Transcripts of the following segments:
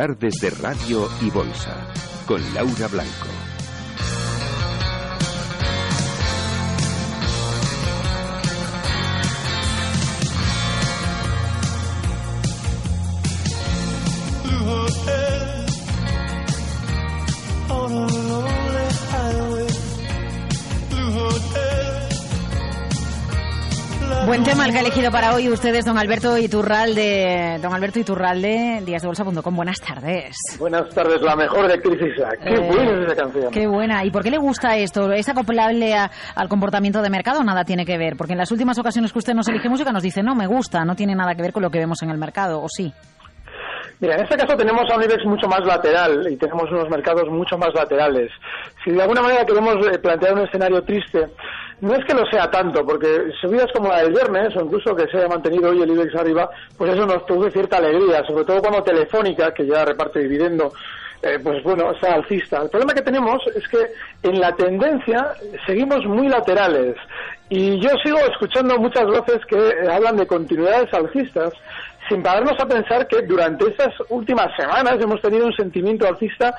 Tardes de Radio y Bolsa con Laura Blanco. Buen tema el que ha elegido para hoy ustedes, don Alberto Iturralde. Don Alberto Iturralde, díasdebolsa.com. Buenas tardes. Buenas tardes, la mejor de Crisis. Qué Eh, buena es esa canción. Qué buena. ¿Y por qué le gusta esto? ¿Es acoplable a- al comportamiento de mercado o nada tiene que ver? Porque en las últimas ocasiones que usted nos elige música nos dice, no, me gusta, no tiene nada que ver con lo que vemos en el mercado, ¿o sí? Mira, en este caso tenemos a un IBEX mucho más lateral y tenemos unos mercados mucho más laterales. Si de alguna manera queremos eh, plantear un escenario triste, no es que lo sea tanto, porque subidas como la del viernes, o incluso que se haya mantenido hoy el IBEX arriba, pues eso nos produce cierta alegría, sobre todo cuando Telefónica, que ya reparte dividendo, eh, pues bueno, está alcista. El problema que tenemos es que en la tendencia seguimos muy laterales y yo sigo escuchando muchas voces que hablan de continuidades alcistas sin pararnos a pensar que durante estas últimas semanas hemos tenido un sentimiento alcista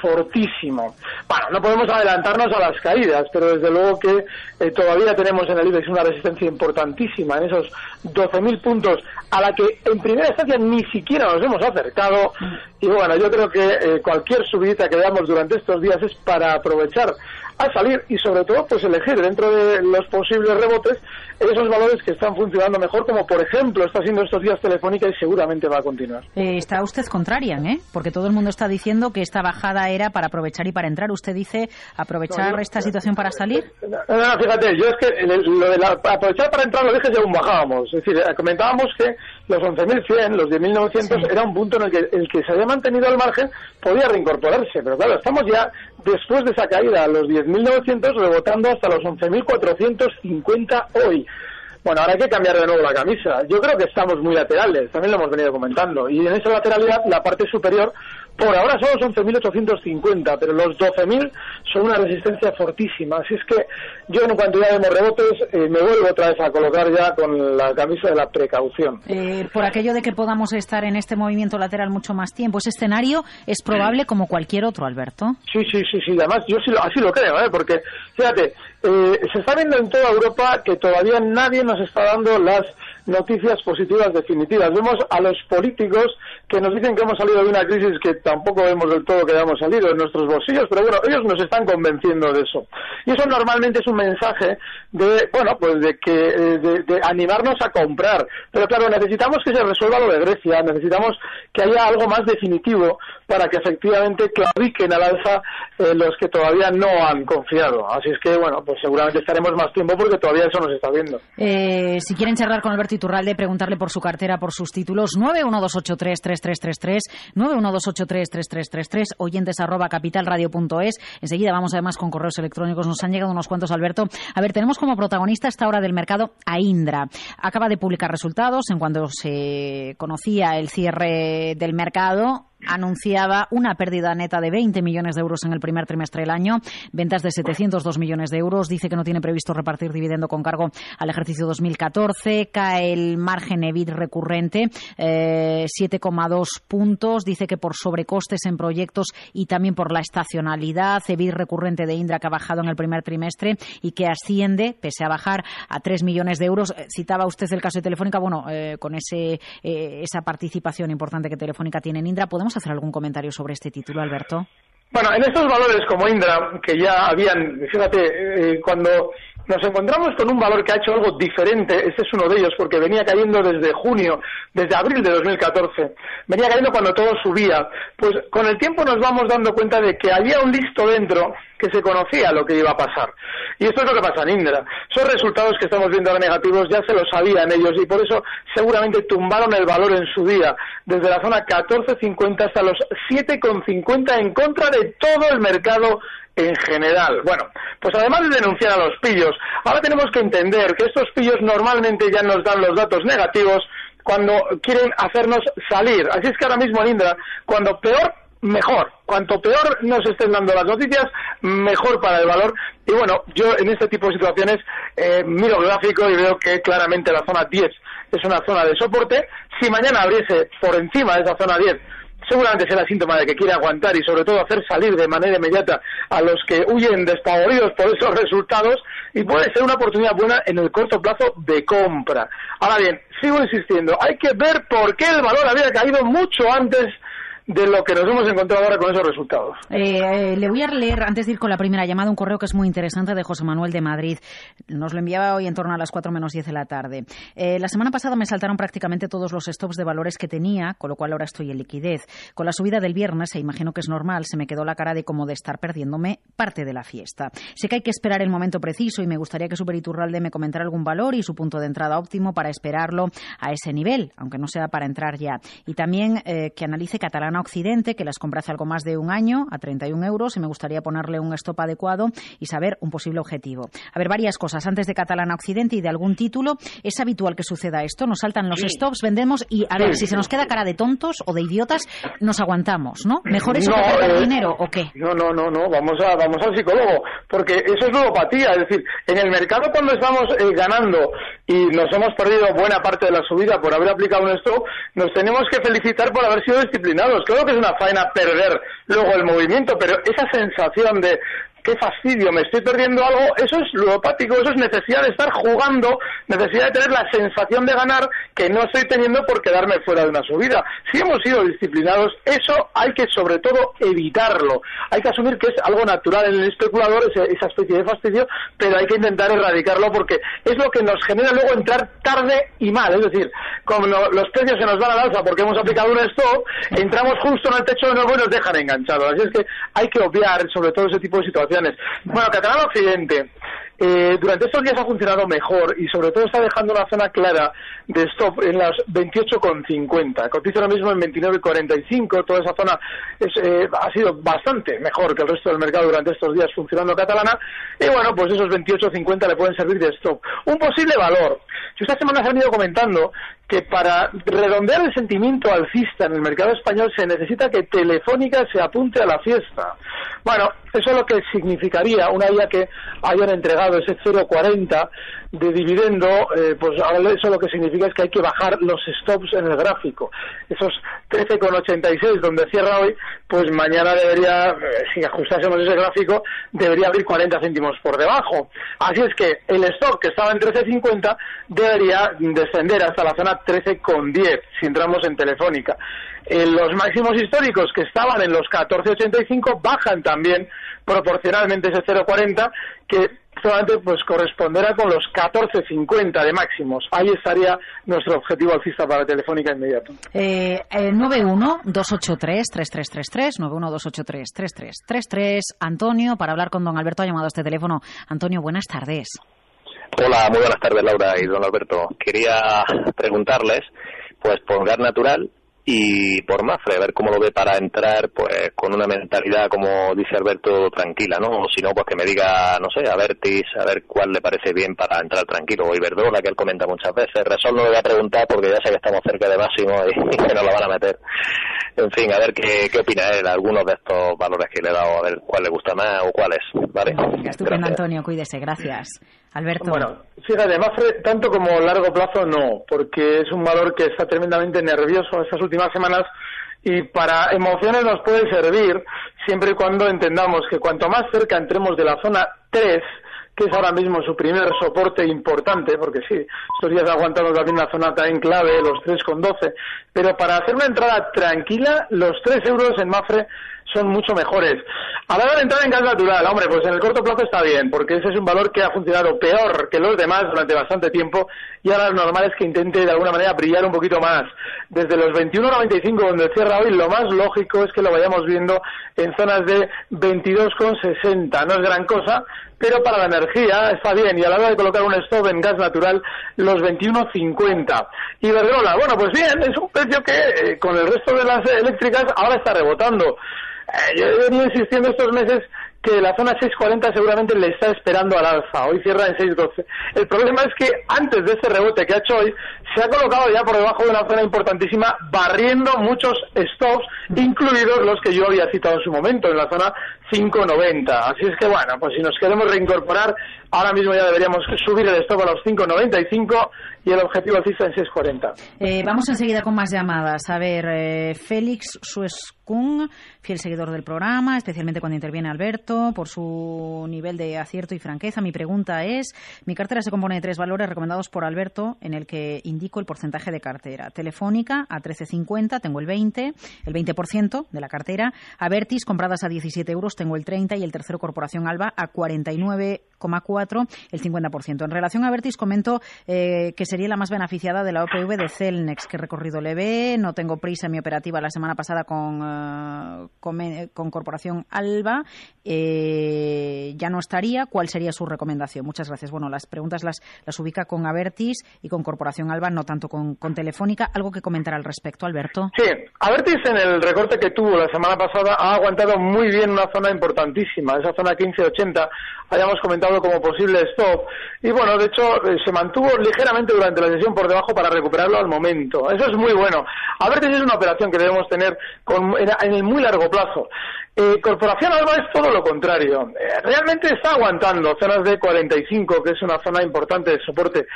fortísimo. Bueno, no podemos adelantarnos a las caídas, pero desde luego que eh, todavía tenemos en el IBEX una resistencia importantísima en esos 12.000 puntos a la que en primera instancia ni siquiera nos hemos acercado. Y bueno, yo creo que eh, cualquier subida que veamos durante estos días es para aprovechar a salir y sobre todo pues elegir dentro de los posibles rebotes esos valores que están funcionando mejor como por ejemplo está siendo estos días Telefónica y seguramente va a continuar. Eh, está usted contrarian, ¿eh? Porque todo el mundo está diciendo que esta bajada era para aprovechar y para entrar. ¿Usted dice aprovechar No, yo- esta situación para salir? No, no, fíjate, yo es que lo de la- aprovechar para entrar lo dije según bajábamos. Es decir, eh, comentábamos que los 11.100, los 10.900 era un punto en el que el que se había mantenido al margen podía reincorporarse. Pero claro, estamos ya después de esa caída a los 10.900 rebotando hasta los 11.450 hoy. Bueno, ahora hay que cambiar de nuevo la camisa. Yo creo que estamos muy laterales, también lo hemos venido comentando. Y en esa lateralidad, la parte superior, por ahora son los 11.850, pero los 12.000 son una resistencia fortísima. Así es que yo, en cuanto ya vemos rebotes, eh, me vuelvo otra vez a colocar ya con la camisa de la precaución. Eh, por aquello de que podamos estar en este movimiento lateral mucho más tiempo. Ese escenario es probable como cualquier otro, Alberto. Sí, sí, sí, sí. Además, yo sí lo, así lo creo, ¿eh? porque, fíjate, eh, se está viendo en toda Europa que todavía nadie nos está dando las noticias positivas definitivas. Vemos a los políticos que nos dicen que hemos salido de una crisis que tampoco vemos del todo que hayamos salido en nuestros bolsillos, pero bueno, ellos nos están convenciendo de eso. Y eso normalmente es un mensaje de, bueno, pues de que eh, de, animarnos a comprar. Pero claro, necesitamos que se resuelva lo de Grecia, necesitamos que haya algo más definitivo para que efectivamente claudiquen al alza eh, los que todavía no han confiado. Así es que, bueno, pues seguramente estaremos más tiempo porque todavía eso nos está viendo. Eh, si quieren charlar con Alberto Iturralde, preguntarle por su cartera, por sus títulos, 912833333, 912833333, oyentes arroba capitalradio.es. Enseguida vamos además con correos electrónicos. Nos han llegado unos cuantos, Alberto. A ver, tenemos como protagonista esta hora del mercado a Indra. Acaba de publicar resultados en cuando se conocía el cierre del mercado anunciaba una pérdida neta de 20 millones de euros en el primer trimestre del año, ventas de 702 millones de euros. Dice que no tiene previsto repartir dividendo con cargo al ejercicio 2014. Cae el margen EBIT recurrente, 7,2 eh, puntos. Dice que por sobrecostes en proyectos y también por la estacionalidad, EBIT recurrente de Indra que ha bajado en el primer trimestre y que asciende, pese a bajar, a 3 millones de euros. Eh, citaba usted el caso de Telefónica. Bueno, eh, con ese, esa participación importante que Telefónica tiene en Indra, ¿podemos hacer algún comentario sobre este título, Alberto? Bueno, en estos valores como Indra, que ya habían, fíjate, eh, cuando nos encontramos con un valor que ha hecho algo diferente, este es uno de ellos, porque venía cayendo desde junio, desde abril de 2014, venía cayendo cuando todo subía, pues con el tiempo nos vamos dando cuenta de que había un listo dentro que se conocía lo que iba a pasar. Y esto es lo que pasa en Indra. Son resultados que estamos viendo ahora negativos, ya se lo sabían ellos y por eso seguramente tumbaron el valor en su día, desde la zona 14.50 hasta los 7.50 en contra de todo el mercado en general. Bueno, pues además de denunciar a los pillos, ahora tenemos que entender que estos pillos normalmente ya nos dan los datos negativos cuando quieren hacernos salir. Así es que ahora mismo en Indra, cuando peor mejor. Cuanto peor nos estén dando las noticias, mejor para el valor. Y bueno, yo en este tipo de situaciones eh, miro el gráfico y veo que claramente la zona 10 es una zona de soporte. Si mañana abriese por encima de esa zona 10, seguramente será síntoma de que quiere aguantar y sobre todo hacer salir de manera inmediata a los que huyen despavoridos por esos resultados y puede ser una oportunidad buena en el corto plazo de compra. Ahora bien, sigo insistiendo, hay que ver por qué el valor había caído mucho antes de lo que nos hemos encontrado ahora con esos resultados. Eh, eh, le voy a leer, antes de ir con la primera llamada, un correo que es muy interesante de José Manuel de Madrid. Nos lo enviaba hoy en torno a las 4 menos 10 de la tarde. Eh, la semana pasada me saltaron prácticamente todos los stops de valores que tenía, con lo cual ahora estoy en liquidez. Con la subida del viernes, e imagino que es normal, se me quedó la cara de como de estar perdiéndome parte de la fiesta. Sé que hay que esperar el momento preciso y me gustaría que Superiturralde me comentara algún valor y su punto de entrada óptimo para esperarlo a ese nivel, aunque no sea para entrar ya. Y también que analice Catalana Occidente, que las compra hace algo más de un año a 31 euros y me gustaría ponerle un stop adecuado y saber un posible objetivo. A ver, varias cosas. Antes de Catalana Occidente y de algún título, ¿es habitual que suceda esto? Nos saltan los stops, vendemos y a ver, si se nos queda cara de tontos o de idiotas, nos aguantamos, ¿no? ¿Mejor eso que perder eh, dinero o qué? No, no, no, no, vamos, a, vamos al psicólogo, porque eso es ludopatía. Es decir, en el mercado cuando estamos eh, ganando y nos hemos perdido buena parte de la subida por haber aplicado un stop, nos tenemos que felicitar por haber sido disciplinados. Creo que es una faena perder luego el movimiento, pero esa sensación de qué fastidio, me estoy perdiendo algo, eso es ludopático, eso es necesidad de estar jugando, necesidad de tener la sensación de ganar que no estoy teniendo por quedarme fuera de una subida. Si hemos sido disciplinados, eso hay que sobre todo evitarlo. Hay que asumir que es algo natural en el especulador, esa especie de fastidio, pero hay que intentar erradicarlo porque es lo que nos genera luego entrar tarde y mal. Es decir, como los precios se nos van a la alza porque hemos aplicado un stop, entramos justo en el techo de nuevo y nos dejan enganchados. Así es que hay que obviar sobre todo ese tipo de situaciones bueno, Catalán Occidente eh, durante estos días ha funcionado mejor y sobre todo está dejando una zona clara de stop en las 28,50. Cotiza ahora mismo en 29,45. Toda esa zona eh, ha sido bastante mejor que el resto del mercado durante estos días funcionando catalana. Y bueno, pues esos 28,50 le pueden servir de stop. Un posible valor. Yo esta semana he venido comentando que para redondear el sentimiento alcista en el mercado español se necesita que Telefónica se apunte a la fiesta. Bueno, eso es lo que significaría una vez que hayan entregado ese 0,40 de dividendo, eh, pues ahora eso lo que significa es que hay que bajar los stops en el gráfico. Esos 13,86 donde cierra hoy, pues mañana debería, eh, si ajustásemos ese gráfico, debería abrir 40 céntimos por debajo. Así es que el stop que estaba en 13,50 debería descender hasta la zona 13,10 si entramos en Telefónica. los máximos históricos que estaban en los 14,85 bajan también proporcionalmente ese 0,40 que solamente pues corresponderá con los 14.50 de máximos. Ahí estaría nuestro objetivo alcista para Telefónica inmediato. Eh, 91-283-3333, 91-283-3333. Antonio, para hablar con don Alberto ha llamado a este teléfono. Antonio, buenas tardes. Hola, muy buenas tardes Laura y don Alberto. Quería preguntarles, pues por gas natural y por Mafre, a ver cómo lo ve para entrar, pues con una mentalidad, como dice Alberto, tranquila, ¿no? O si no, pues que me diga, no sé, a Vertis, a ver cuál le parece bien para entrar tranquilo, o Iberdrola, que él comenta muchas veces. Resol no le voy a preguntar porque ya sé que estamos cerca de máximo y, que nos lo van a meter. En fin, a ver qué, qué opina él, algunos de estos valores que le he dado, a ver cuál le gusta más o cuáles, ¿vale? Estupendo, Antonio, cuídese, gracias. Alberto. Bueno, fíjate, Mafre, tanto como largo plazo no, porque es un valor que está tremendamente nervioso estas últimas semanas y para emociones nos puede servir siempre y cuando entendamos que cuanto más cerca entremos de la zona 3, que es ahora mismo su primer soporte importante, porque sí, estos días ha aguantado también una zona también clave, los 3,12, pero para hacer una entrada tranquila, los 3 euros en Mafre son mucho mejores. A la hora de entrar en gas natural, hombre, pues en el corto plazo está bien, porque ese es un valor que ha funcionado peor que los demás durante bastante tiempo y ahora lo normal es que intente de alguna manera brillar un poquito más. Desde los 21,95 donde cierra hoy, lo más lógico es que lo vayamos viendo en zonas de 22,60. No es gran cosa, pero para la energía está bien y a la hora de colocar un stop en gas natural los 21.50. Iberdrola, bueno, pues bien, es un precio que eh, con el resto de las eléctricas ahora está rebotando. Yo he venido insistiendo estos meses que la zona 640 seguramente le está esperando al alza. Hoy cierra en 612. El problema es que antes de este rebote que ha hecho hoy, se ha colocado ya por debajo de una zona importantísima, barriendo muchos stops, incluidos los que yo había citado en su momento, en la zona 590. Así es que bueno, pues si nos queremos reincorporar, ahora mismo ya deberíamos subir el stop a los 595 y el objetivo alcista en 640. Eh, vamos enseguida con más llamadas. A ver, eh, Félix Suescun, fiel seguidor del programa, especialmente cuando interviene Alberto, por su nivel de acierto y franqueza. Mi pregunta es, mi cartera se compone de tres valores recomendados por Alberto, en el que indico el porcentaje de cartera. Telefónica a 13.50, tengo el 20, el 20% de la cartera. Avertis, compradas a 17 euros, tengo el 30 y el tercero Corporación Alba a 49,4, el 50%. En relación a Avertis, comento eh, que sería la más beneficiada de la OPV de Celnex, que recorrido le ve. No tengo prisa en mi operativa la semana pasada con, eh, con, Corporación Alba. Eh, ya no estaría. ¿Cuál sería su recomendación? Muchas gracias. Bueno, las preguntas las, las ubica con Avertis y con Corporación Alba, no tanto con, con Telefónica. ¿Algo que comentar al respecto, Alberto? Sí, Avertis en el recorte que tuvo la semana pasada ha aguantado muy bien una zona importantísima, esa zona 1580, hayamos comentado como posible stop. Y bueno, de hecho, eh, se mantuvo ligeramente durante la sesión por debajo para recuperarlo al momento. Eso es muy bueno. A ver si es una operación que debemos tener en, el muy largo plazo. Eh, Corporación Alba es todo lo contrario. Eh, realmente está aguantando zonas de 45, que es una zona importante de soporte,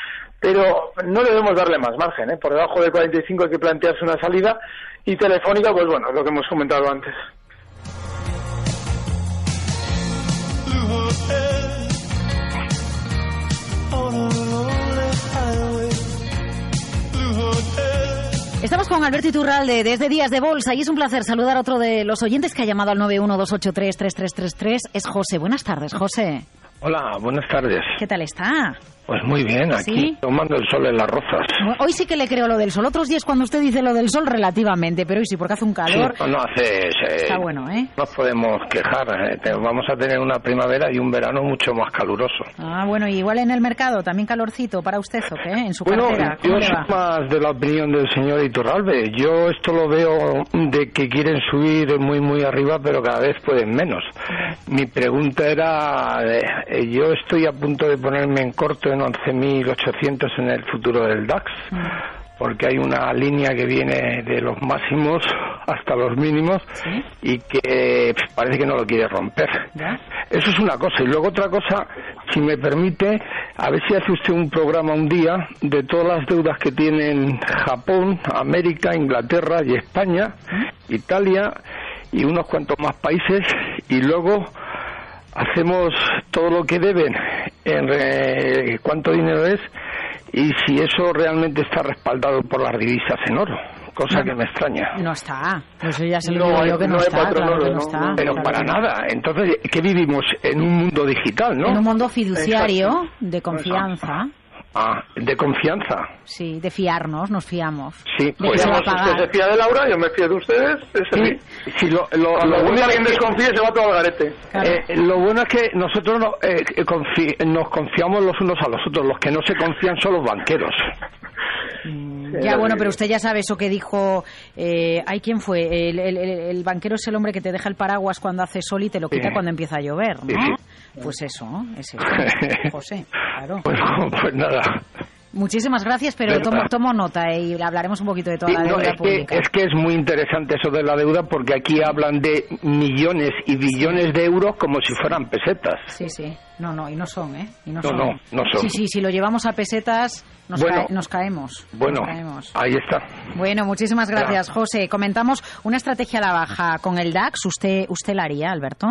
pero no debemos darle más margen. ¿eh? Por debajo de 45 hay que plantearse una salida y Telefónica, pues bueno, es lo que hemos comentado antes. Estamos con Alberto Iturralde desde Días de Bolsa y es un placer saludar a otro de los oyentes que ha llamado al 912833333. Es José. Buenas tardes, José. Hola, buenas tardes. ¿Qué tal está? Pues muy bien, aquí tomando el sol en las rozas. Hoy sí que le creo lo del sol. Otros días cuando usted dice lo del sol relativamente, pero hoy sí, porque hace un calor. no, hace... Está bueno, ¿eh? No podemos quejar. ¿eh? Vamos a tener una primavera y un verano mucho más caluroso. Ah, bueno, y igual en el mercado, también calorcito para usted, ¿o qué? En su bueno, cartera. yo soy más de la opinión del señor Iturralbe. Yo esto lo veo de que quieren subir muy, muy arriba, pero cada vez pueden menos. Mi pregunta era, eh, yo estoy a punto de ponerme en corto en 11.000 800 en el futuro del DAX, porque hay una línea que viene de los máximos hasta los mínimos y que pues, parece que no lo quiere romper. Eso es una cosa. Y luego otra cosa, si me permite, a ver si hace usted un programa un día de todas las deudas que tienen Japón, América, Inglaterra y España, Italia y unos cuantos más países y luego hacemos todo lo que deben en cuánto dinero es y si eso realmente está respaldado por las divisas en oro cosa que me extraña. No está. Eso ya se lo digo yo que no, está, no, está. Pero para nada. Entonces, ¿qué vivimos? En un mundo digital, ¿no? En un mundo fiduciario de confianza. Ah, de confianza. Sí, de fiarnos, nos fiamos. Sí, pues usted se fía de Laura, yo me fío de ustedes. Sí, si lo, lo, bueno alguien desconfíe se va todo al garete. Eh, lo bueno es que nosotros no, eh, nos confiamos los unos a los otros. Los que no se confían son los banqueros. Mm, ya, bueno, pero usted ya sabe eso que dijo. Eh, ¿Hay quién fue? El, el, el, banquero es el hombre que te deja el paraguas cuando hace sol y te lo quita cuando empieza a llover, ¿no? Pues eso, es eso, José, claro. Pues nada. Muchísimas gracias, pero tomo, tomo nota eh, y hablaremos un poquito de toda la deuda es pública. Que, es que es muy interesante eso de la deuda porque aquí hablan de millones y billones de euros como si fueran pesetas. Sí, sí. No, no, y no son, ¿eh? Y no, no, no, no, son. Sí, sí, si lo llevamos a pesetas nos, nos caemos. Bueno, ahí está. Bueno, muchísimas gracias, José. Comentamos una estrategia a la baja con el DAX. ¿Usted, usted la haría, Alberto?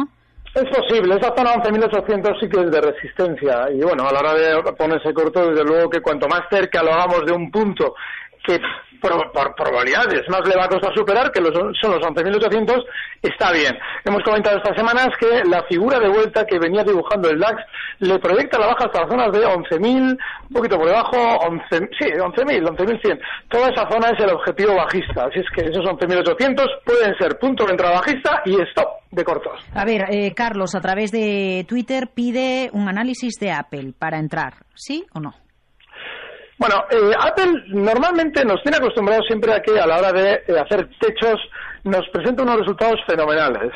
Es posible, esa zona 11.800 sí que es de resistencia. Y bueno, a la hora de ponerse corto, desde luego que cuanto más cerca lo hagamos de un punto que por, probabilidades más le va a costar superar, que son los 11.800, está bien. Hemos comentado estas semanas que la figura de vuelta que venía dibujando el DAX le proyecta la baja hasta las zonas de 11.000, un poquito por debajo, 11, sí, 11.000, 11.100. Toda esa zona es el objetivo bajista, así es que esos 11.800 pueden ser punto de entrada bajista y stop de cortos. A ver, eh, Carlos, a través de Twitter pide un análisis de Apple para entrar, ¿sí o no? Bueno, eh, Apple normalmente nos tiene acostumbrados siempre a que a la hora de eh, hacer techos nos presenta unos resultados fenomenales.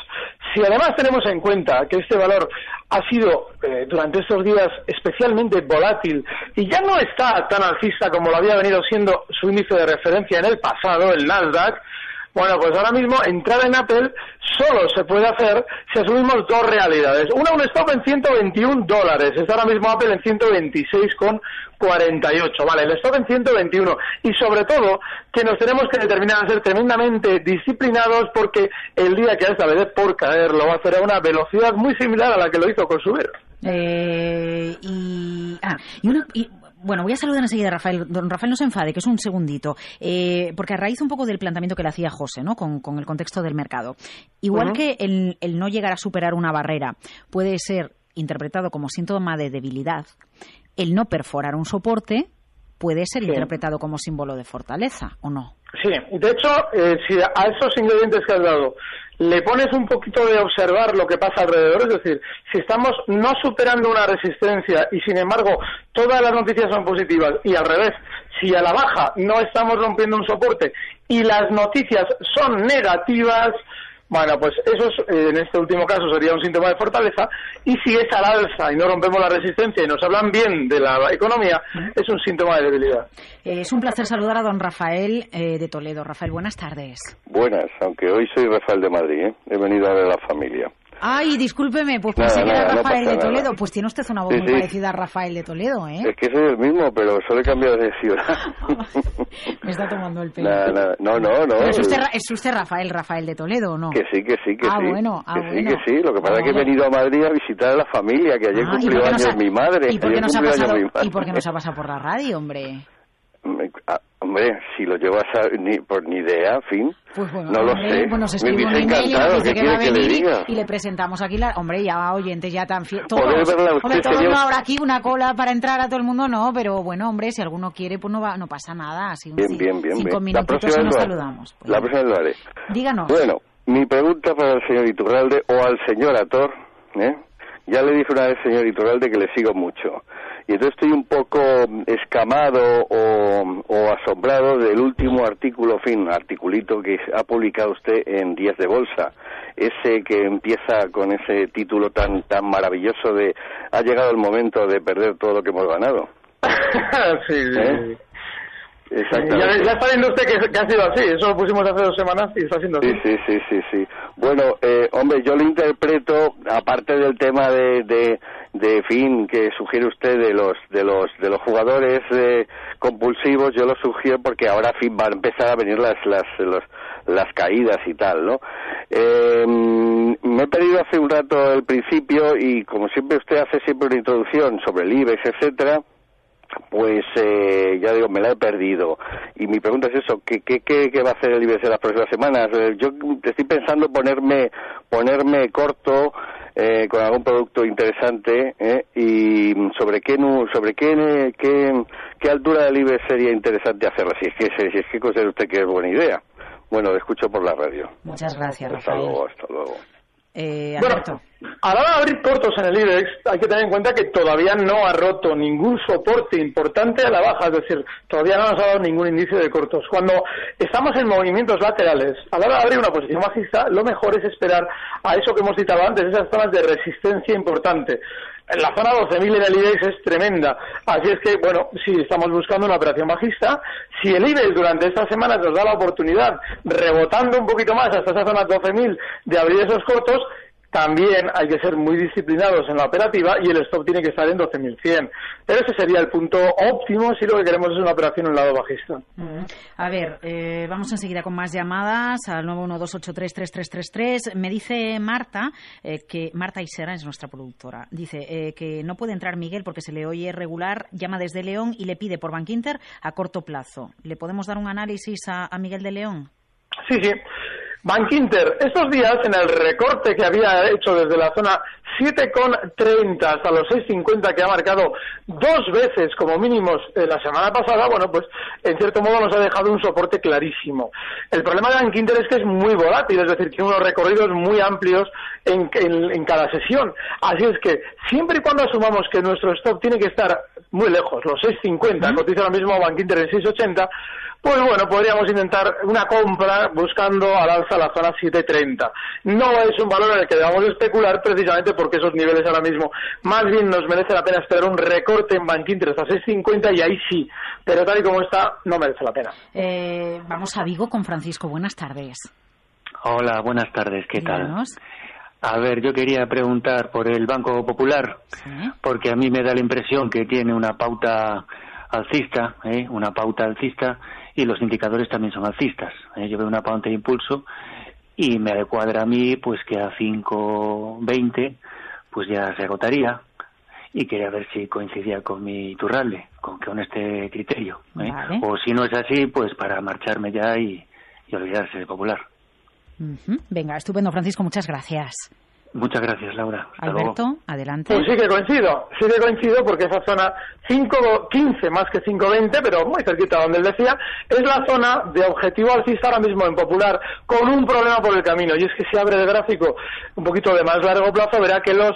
Si además tenemos en cuenta que este valor ha sido eh, durante estos días especialmente volátil y ya no está tan alcista como lo había venido siendo su índice de referencia en el pasado, el Nasdaq, bueno, pues ahora mismo entrar en Apple solo se puede hacer si asumimos dos realidades. Una, un stop en 121 dólares. Está ahora mismo Apple en 126,48. Vale, el stop en 121. Y sobre todo, que nos tenemos que determinar a ser tremendamente disciplinados porque el día que esta vez por caer lo va a hacer a una velocidad muy similar a la que lo hizo con subir. Eh, y, ah, y, una, y bueno, voy a saludar enseguida a Rafael. Don Rafael, no se enfade, que es un segundito. Eh, porque a raíz un poco del planteamiento que le hacía José, ¿no? Con, el contexto del mercado. Igual que el, no llegar a superar una barrera puede ser interpretado como síntoma de debilidad, el no perforar un soporte puede ser interpretado como símbolo de fortaleza, ¿o no? Sí, de hecho, eh, si a esos ingredientes que has dado le pones un poquito de observar lo que pasa alrededor, es decir, si estamos no superando una resistencia y sin embargo todas las noticias son positivas y al revés, si a la baja no estamos rompiendo un soporte y las noticias son negativas, bueno, pues eso eh, en este último caso sería un síntoma de fortaleza y si es al alza y no rompemos la resistencia y nos hablan bien de la economía, es un síntoma de debilidad. Eh, es un placer saludar a don Rafael eh, de Toledo. Rafael, buenas tardes. Buenas, aunque hoy soy Rafael de Madrid, he venido a ver a la familia. Ay, discúlpeme, pues pensé que era Rafael de Toledo. Pues tiene usted una voz muy parecida a Rafael de Toledo, ¿eh? Es que soy el mismo, pero solo he cambiado de ciudad. Me está tomando el pelo. No, no, no. ¿Es usted, ¿Es usted, Rafael, Rafael de Toledo o no? Que sí, que sí, que ah, sí. Bueno, ah, que sí, que sí. Lo que pasa es que he venido a Madrid a visitar a la familia, que ayer ah, cumplió años mi madre. ¿Y por qué nos ha pasado, ¿Y por qué nos ha pasado por la radio, hombre? Hombre, si lo llevas a, ni, por ni idea, fin. Pues bueno, no lo sé. Pues nos escribe un email y nos dice que va a venir y le presentamos aquí la... Hombre, ya oyentes ya tan fiel. Todos, hombre, todos no habrá aquí una cola para entrar a todo el mundo, no, pero bueno, hombre, si alguno quiere, pues no va, no pasa nada. Así, bien, bien, bien, cinco bien. minutitos y nos saludamos. Pues la próxima lo haré. Díganos. Bueno, mi pregunta para el señor Iturralde o al señor Ator, ¿eh? Ya le dije una vez, señor Iturralde, que le sigo mucho. Y entonces estoy un poco escamado o, asombrado del último artículo, fin, articulito que ha publicado usted en Días de Bolsa. Ese que empieza con ese título tan, tan maravilloso de ha llegado el momento de perder todo lo que hemos ganado. sí, sí. ¿Eh? Exactamente. Ya, está viendo usted que, ha sido así, eso lo pusimos hace dos semanas y está siendo así. Sí, sí, sí, sí. Bueno, eh, hombre, yo lo interpreto, aparte del tema de, de, de fin que sugiere usted de los de los de los jugadores eh, compulsivos yo lo sugiero porque ahora fin va a empezar a venir las las las caídas y tal no eh, me he perdido hace un rato el principio y como siempre usted hace siempre una introducción sobre el IBEX etcétera pues eh, ya digo, me la he perdido. Y mi pregunta es eso, ¿qué, qué, qué, va a hacer el IBEX en las próximas semanas? Eh, yo estoy pensando ponerme, ponerme corto eh, con algún producto interesante eh, y sobre qué sobre qué, qué, qué altura del IBEX sería interesante hacerla, si es que, si es que considera usted que es buena idea. Bueno, lo escucho por la radio. Muchas gracias, Hasta luego, hasta luego. Eh, bueno, A la hora de abrir cortos en el IBEX, hay que tener en cuenta que todavía no ha roto ningún soporte importante a la baja, es decir, todavía no nos ha dado ningún indicio de cortos. Cuando estamos en movimientos laterales, a la hora de abrir una posición bajista, lo mejor es esperar a eso que hemos citado antes, esas zonas de resistencia importante. La zona 12.000 en el IBEX es tremenda. Así es que, bueno, si estamos buscando una operación bajista, si el IBEX durante estas semanas nos da la oportunidad, rebotando un poquito más hasta esa zona 12.000, de abrir esos cortos, también hay que ser muy disciplinados en la operativa y el stop tiene que estar en 12.100. Pero ese sería el punto óptimo si lo que queremos es una operación en un lado bajista. A ver, eh, vamos enseguida con más llamadas al 912833333. Me dice Marta, eh, que Marta Isera es nuestra productora, dice eh, que no puede entrar Miguel porque se le oye regular, llama desde León y le pide por Bankinter a corto plazo. ¿Le podemos dar un análisis a, a Miguel de León? Sí, sí. Bank Inter, estos días en el recorte que había hecho desde la zona 7,30 hasta los 6,50 que ha marcado dos veces como mínimos la semana pasada, bueno, pues en cierto modo nos ha dejado un soporte clarísimo. El problema de Bank Inter es que es muy volátil, es decir, tiene unos recorridos muy amplios en, en cada sesión. Así es que siempre y cuando asumamos que nuestro stop tiene que estar muy lejos, los 6,50, cotiza ahora mismo Bank Inter en 6,80, pues bueno, podríamos intentar una compra buscando al alza la zona 730. No es un valor en el que debamos especular precisamente porque esos niveles ahora mismo más bien nos merece la pena esperar un recorte en Bank Inter hasta 650 y ahí sí, pero tal y como está no merece la pena. Eh, vamos a Vigo con Francisco. Buenas tardes. Hola, buenas tardes. ¿Qué tal? A ver, yo quería preguntar por el Banco Popular, porque a mí me da la impresión que tiene una pauta alcista, ¿eh? una pauta alcista, y los indicadores también son alcistas. ¿eh? Yo veo una pauta de impulso y me cuadra a mí pues que a 5.20 pues ya se agotaría y quería ver si coincidía con mi turralde, con, con este criterio. ¿eh? O si no es así, pues para marcharme ya y, olvidarse de Popular. Venga, estupendo, Francisco, muchas gracias. Muchas gracias, Laura. Alberto, adelante. Pues sí que coincido, sí que coincido porque esa zona 5.15 más que 5.20, pero muy cerquita donde él decía, es la zona de objetivo alcista ahora mismo en Popular, con un problema por el camino, y es que si abre el gráfico un poquito de más largo plazo, verá que los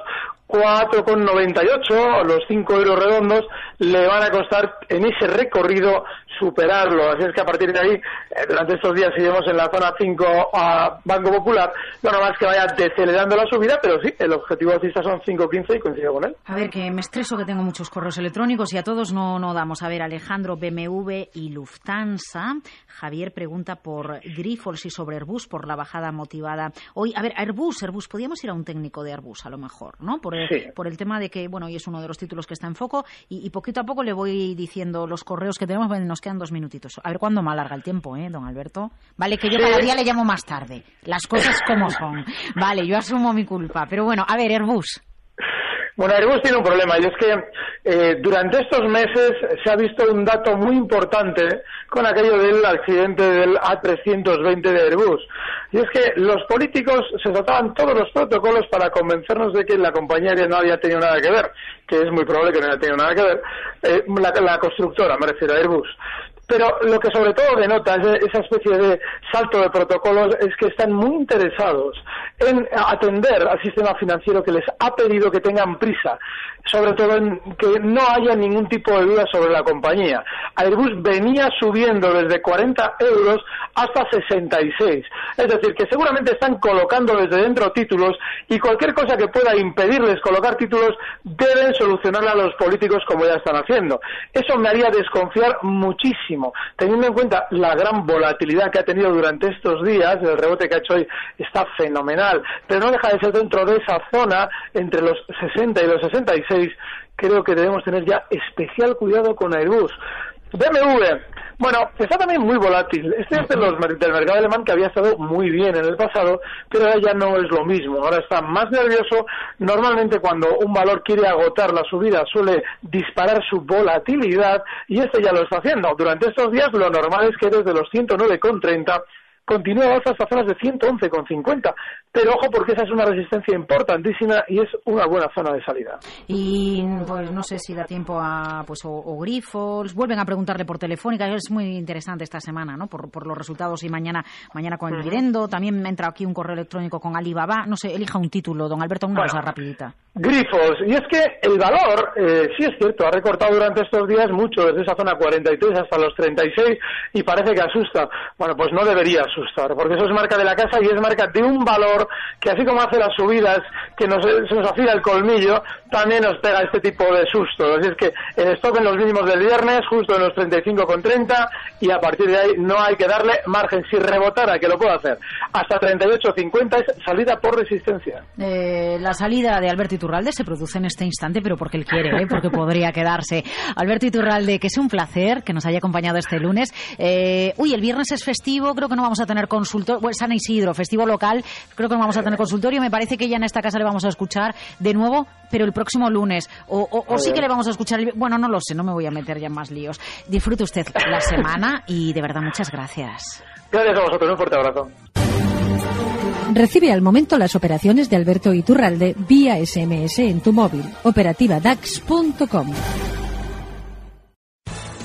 4,98, los 5 euros redondos, le van a costar en ese recorrido superarlo. Así es que a partir de ahí, eh, durante estos días seguimos en la zona 5 a Banco Popular, no más que vaya decelerando la subida, pero sí, el objetivo alcista son 5,15 y coincido con él. A ver, que me estreso que tengo muchos correos electrónicos y a todos no, no damos. A ver, Alejandro, BMW y Lufthansa. Javier pregunta por Grifols y sobre Airbus, por la bajada motivada. Hoy, a ver, Airbus, Airbus, podríamos ir a un técnico de Airbus a lo mejor, ¿no? Por por el tema de que, bueno, hoy es uno de los títulos que está en foco y, poquito a poco le voy diciendo los correos que tenemos, nos quedan dos minutitos. A ver cuándo me alarga el tiempo, ¿eh, don Alberto? Vale, que yo cada día le llamo más tarde. Las cosas como son. Vale, yo asumo mi culpa. Pero bueno, a ver, Airbus. Bueno, Airbus tiene un problema y es que eh, durante estos meses se ha visto un dato muy importante con aquello del accidente del A320 de Airbus. Y es que los políticos se trataban todos los protocolos para convencernos de que la compañía aérea no había tenido nada que ver, que es muy probable que no haya tenido nada que ver, eh, la, la, constructora, me refiero a Airbus. Pero lo que sobre todo denota esa especie de salto de protocolos es que están muy interesados en atender al sistema financiero que les ha pedido que tengan prisa, sobre todo en que no haya ningún tipo de duda sobre la compañía. Airbus venía subiendo desde 40 euros hasta 66. Es decir, que seguramente están colocando desde dentro títulos y cualquier cosa que pueda impedirles colocar títulos deben solucionarla los políticos como ya están haciendo. Eso me haría desconfiar muchísimo teniendo en cuenta la gran volatilidad que ha tenido durante estos días, el rebote que ha hecho hoy está fenomenal, pero no deja de ser dentro de esa zona entre los 60 y los 66, creo que debemos tener ya especial cuidado con Airbus. BMW, bueno, está también muy volátil. Este es de los, del mercado alemán que había estado muy bien en el pasado, pero ahora ya no es lo mismo. Ahora está más nervioso. Normalmente cuando un valor quiere agotar la subida suele disparar su volatilidad y este ya lo está haciendo. Durante estos días lo normal es que desde los 109,30 continúa alza hasta zonas de 111,50. Pero ojo porque esa es una resistencia importantísima y es una buena zona de salida. Y pues no sé si da tiempo a pues o, grifos, vuelven a preguntarle por telefónica, es muy interesante esta semana, ¿no? Por, por los resultados y mañana mañana con el dividendo, también me entra aquí un correo electrónico con Alibaba, no sé, elija un título, don Alberto, una cosa rapidita. Grifos, y es que el valor, eh, sí es cierto, ha recortado durante estos días mucho, desde esa zona 43 hasta los 36 y parece que asusta. Bueno, pues no debería asustar, porque eso es marca de la casa y es marca de un valor que así como hace las subidas, que nos, se nos afila el colmillo, también nos pega este tipo de susto. Así es que el stock en los mínimos del viernes, justo en los 35,30 y a partir de ahí no hay que darle margen. Si rebotara, que lo puedo hacer, hasta 38,50 es salida por resistencia. Eh, la salida de Alberto Iturralde se produce en este instante, pero porque él quiere, ¿eh? porque podría quedarse. Alberto Iturralde, que es un placer que nos haya acompañado este lunes. Eh, uy, el viernes es festivo, creo que no vamos a tener consultorio, bueno, San Isidro, festivo local, creo que no vamos a tener consultorio. Me parece que ya en esta casa le vamos a escuchar de nuevo, pero el próximo lunes. O, sí que le vamos a escuchar. bueno, no lo sé, no me voy a meter ya en más líos. Disfrute usted la semana y de verdad muchas gracias. Gracias a vosotros, un fuerte abrazo. Recibe al momento las operaciones de Alberto Iturralde vía SMS en tu móvil. Operativa DAX.com.